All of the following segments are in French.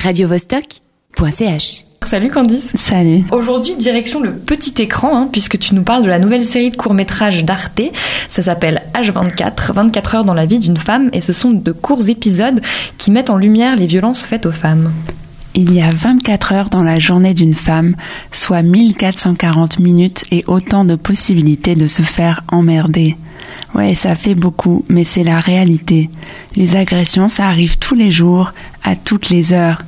radiovostok.ch. Salut Candice. Salut. Aujourd'hui, direction le petit écran, hein, puisque tu nous parles de la nouvelle série de courts-métrages d'Arte. Ça s'appelle H24, 24 heures dans la vie d'une femme, et ce sont de courts épisodes qui mettent en lumière les violences faites aux femmes. Il y a 24 heures dans la journée d'une femme, soit 1440 minutes et autant de possibilités de se faire emmerder. Ouais, ça fait beaucoup, mais c'est la réalité. Les agressions, ça arrive tous les jours, à toutes les heures.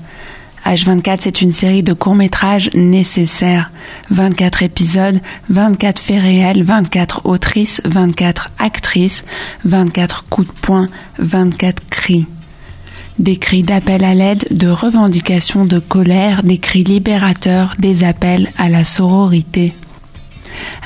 H24, c'est une série de courts-métrages nécessaires. 24 épisodes, 24 faits réels, 24 autrices, 24 actrices, 24 coups de poing, 24 cris. Des cris d'appel à l'aide, de revendication de colère, des cris libérateurs, des appels à la sororité.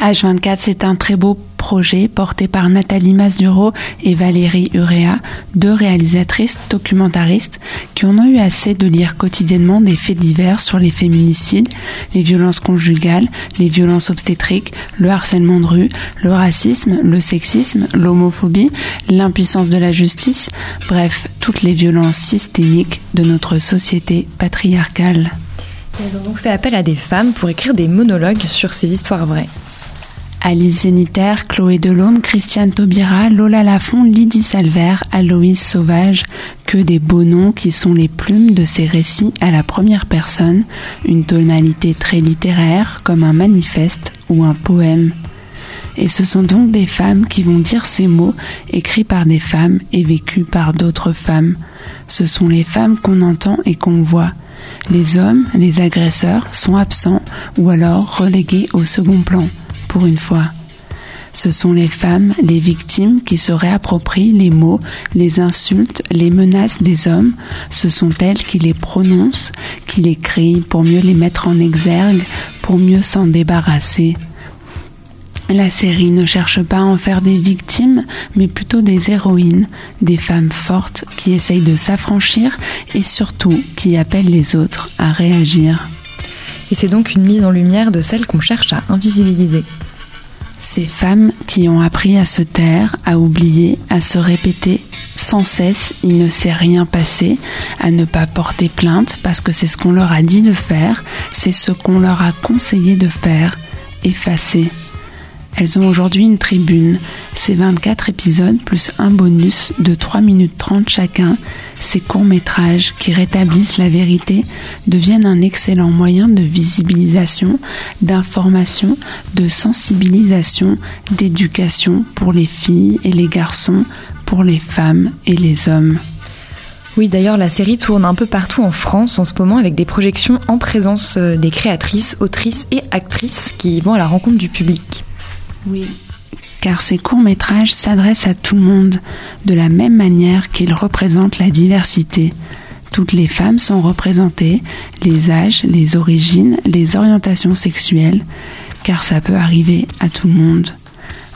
H24, c'est un très beau projet porté par Nathalie Masduro et Valérie Urea, deux réalisatrices documentaristes qui en ont eu assez de lire quotidiennement des faits divers sur les féminicides, les violences conjugales, les violences obstétriques, le harcèlement de rue, le racisme, le sexisme, l'homophobie, l'impuissance de la justice, bref, toutes les violences systémiques de notre société patriarcale. Elles ont donc fait appel à des femmes pour écrire des monologues sur ces histoires vraies. Alice Zéniter, Chloé Delhomme, Christiane Taubira, Lola Lafont, Lydie Salver, Aloïse Sauvage, que des beaux noms qui sont les plumes de ces récits à la première personne, une tonalité très littéraire comme un manifeste ou un poème. Et ce sont donc des femmes qui vont dire ces mots écrits par des femmes et vécus par d'autres femmes. Ce sont les femmes qu'on entend et qu'on voit. Les hommes, les agresseurs, sont absents ou alors relégués au second plan pour une fois. Ce sont les femmes, les victimes qui se réapproprient les mots, les insultes, les menaces des hommes. Ce sont elles qui les prononcent, qui les crient pour mieux les mettre en exergue, pour mieux s'en débarrasser. La série ne cherche pas à en faire des victimes, mais plutôt des héroïnes, des femmes fortes qui essayent de s'affranchir et surtout qui appellent les autres à réagir. Et c'est donc une mise en lumière de celles qu'on cherche à invisibiliser. Ces femmes qui ont appris à se taire, à oublier, à se répéter sans cesse il ne s'est rien passé, à ne pas porter plainte parce que c'est ce qu'on leur a dit de faire, c'est ce qu'on leur a conseillé de faire, effacer. Elles ont aujourd'hui une tribune. Ces 24 épisodes plus un bonus de 3 minutes 30 chacun, ces courts-métrages qui rétablissent la vérité deviennent un excellent moyen de visibilisation, d'information, de sensibilisation, d'éducation pour les filles et les garçons, pour les femmes et les hommes. Oui, d'ailleurs, la série tourne un peu partout en France en ce moment avec des projections en présence des créatrices, autrices et actrices qui vont à la rencontre du public. Oui, car ces courts-métrages s'adressent à tout le monde de la même manière qu'ils représentent la diversité. Toutes les femmes sont représentées, les âges, les origines, les orientations sexuelles, car ça peut arriver à tout le monde.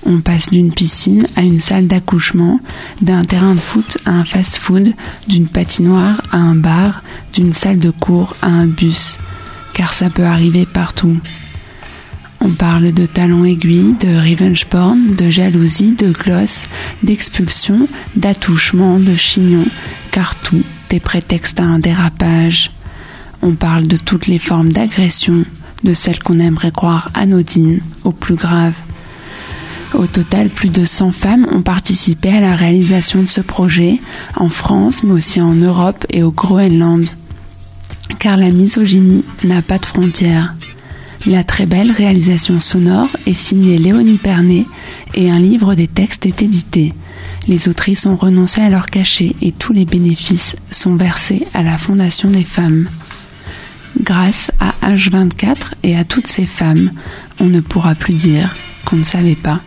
On passe d'une piscine à une salle d'accouchement, d'un terrain de foot à un fast-food, d'une patinoire à un bar, d'une salle de cours à un bus, car ça peut arriver partout. On parle de talons aiguilles, de revenge porn, de jalousie, de gloss, d'expulsion, d'attouchement, de chignon, car tout est prétexte à un dérapage. On parle de toutes les formes d'agression, de celles qu'on aimerait croire anodines aux plus graves. Au total, plus de 100 femmes ont participé à la réalisation de ce projet, en France, mais aussi en Europe et au Groenland. Car la misogynie n'a pas de frontières. La très belle réalisation sonore est signée Léonie Pernet et un livre des textes est édité. Les autrices ont renoncé à leur cachet et tous les bénéfices sont versés à la Fondation des femmes. Grâce à H24 et à toutes ces femmes, on ne pourra plus dire qu'on ne savait pas.